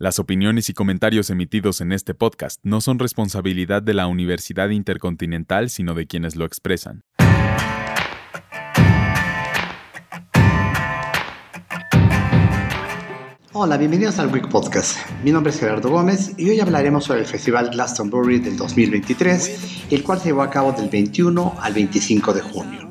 Las opiniones y comentarios emitidos en este podcast no son responsabilidad de la Universidad Intercontinental, sino de quienes lo expresan. Hola, bienvenidos al Greek Podcast. Mi nombre es Gerardo Gómez y hoy hablaremos sobre el Festival Glastonbury del 2023, el cual se llevó a cabo del 21 al 25 de junio.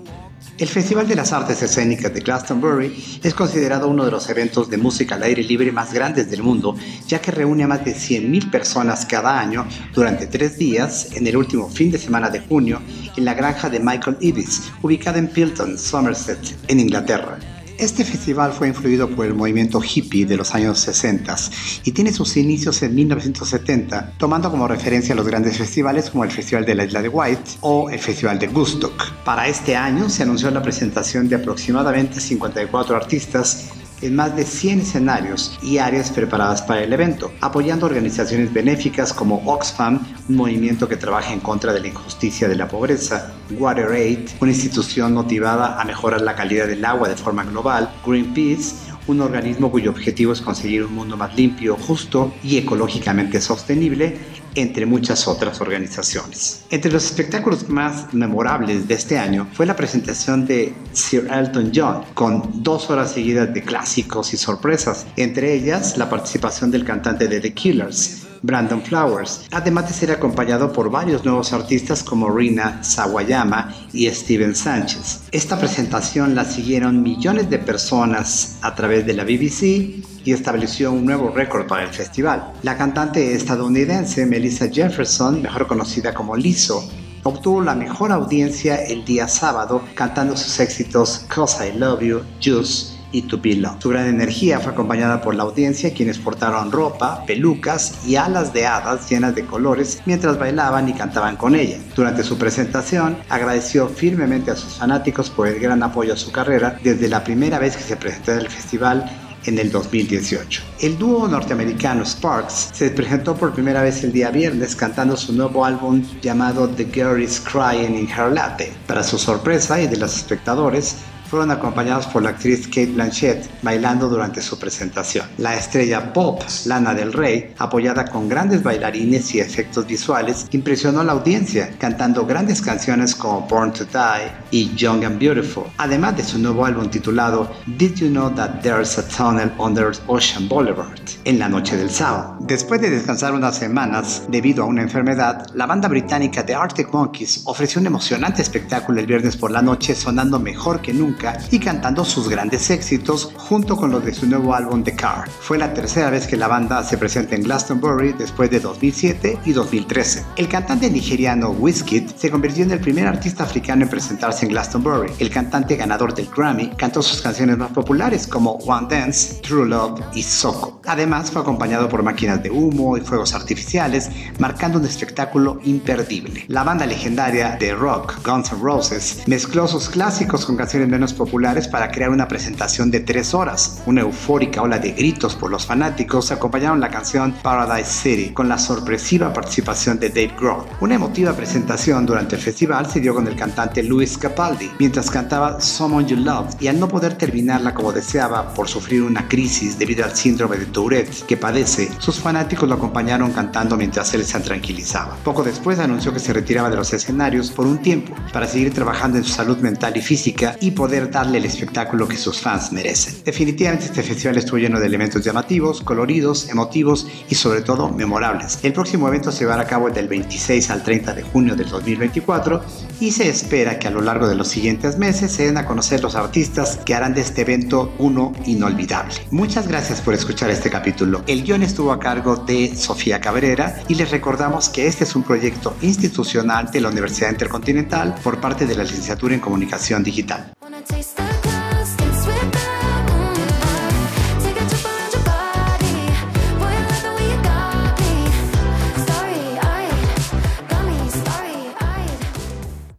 El Festival de las Artes Escénicas de Glastonbury es considerado uno de los eventos de música al aire libre más grandes del mundo, ya que reúne a más de 100.000 personas cada año durante tres días en el último fin de semana de junio en la granja de Michael Ibis, ubicada en Pilton, Somerset, en Inglaterra. Este festival fue influido por el movimiento hippie de los años 60 y tiene sus inicios en 1970, tomando como referencia los grandes festivales como el Festival de la Isla de White o el Festival de Woodstock. Para este año se anunció la presentación de aproximadamente 54 artistas en más de 100 escenarios y áreas preparadas para el evento, apoyando organizaciones benéficas como Oxfam, un movimiento que trabaja en contra de la injusticia de la pobreza, WaterAid, una institución motivada a mejorar la calidad del agua de forma global, Greenpeace, un organismo cuyo objetivo es conseguir un mundo más limpio, justo y ecológicamente sostenible, entre muchas otras organizaciones. Entre los espectáculos más memorables de este año fue la presentación de Sir Elton John, con dos horas seguidas de clásicos y sorpresas, entre ellas la participación del cantante de The Killers, Brandon Flowers, además de ser acompañado por varios nuevos artistas como Rina Sawayama y Steven Sánchez. Esta presentación la siguieron millones de personas a través de la BBC y estableció un nuevo récord para el festival. La cantante estadounidense Melissa Jefferson, mejor conocida como Lizzo, obtuvo la mejor audiencia el día sábado cantando sus éxitos Cause I Love You, Juice y Be Su gran energía fue acompañada por la audiencia quienes portaron ropa, pelucas y alas de hadas llenas de colores mientras bailaban y cantaban con ella. Durante su presentación agradeció firmemente a sus fanáticos por el gran apoyo a su carrera desde la primera vez que se presentó en el festival en el 2018. El dúo norteamericano Sparks se presentó por primera vez el día viernes cantando su nuevo álbum llamado The Girl Is Crying in Her Latte. Para su sorpresa y de los espectadores, fueron acompañados por la actriz Kate Blanchett bailando durante su presentación. La estrella pop Lana del Rey, apoyada con grandes bailarines y efectos visuales, impresionó a la audiencia cantando grandes canciones como Born to Die y Young and Beautiful, además de su nuevo álbum titulado Did You Know That There's a Tunnel Under Ocean Boulevard en la noche del sábado. Después de descansar unas semanas debido a una enfermedad, la banda británica The Arctic Monkeys ofreció un emocionante espectáculo el viernes por la noche sonando mejor que nunca y cantando sus grandes éxitos junto con los de su nuevo álbum The Car. Fue la tercera vez que la banda se presenta en Glastonbury después de 2007 y 2013. El cantante nigeriano Wizkid se convirtió en el primer artista africano en presentarse en Glastonbury. El cantante ganador del Grammy cantó sus canciones más populares como One Dance, True Love y Soko. Además fue acompañado por máquinas de humo y fuegos artificiales, marcando un espectáculo imperdible. La banda legendaria de rock Guns N' Roses mezcló sus clásicos con canciones menos populares para crear una presentación de tres horas. Una eufórica ola de gritos por los fanáticos acompañaron la canción Paradise City con la sorpresiva participación de Dave Grohl. Una emotiva presentación durante el festival se dio con el cantante Luis Capaldi mientras cantaba Someone You Love y al no poder terminarla como deseaba por sufrir una crisis debido al síndrome de Tourette que padece, sus fanáticos lo acompañaron cantando mientras él se tranquilizaba. Poco después anunció que se retiraba de los escenarios por un tiempo para seguir trabajando en su salud mental y física y poder darle el espectáculo que sus fans merecen. Definitivamente este festival estuvo lleno de elementos llamativos, coloridos, emotivos y sobre todo memorables. El próximo evento se llevará a cabo del 26 al 30 de junio del 2024 y se espera que a lo largo de los siguientes meses se den a conocer los artistas que harán de este evento uno inolvidable. Muchas gracias por escuchar este capítulo. El guion estuvo a cargo de Sofía Cabrera y les recordamos que este es un proyecto institucional de la Universidad Intercontinental por parte de la Licenciatura en Comunicación Digital.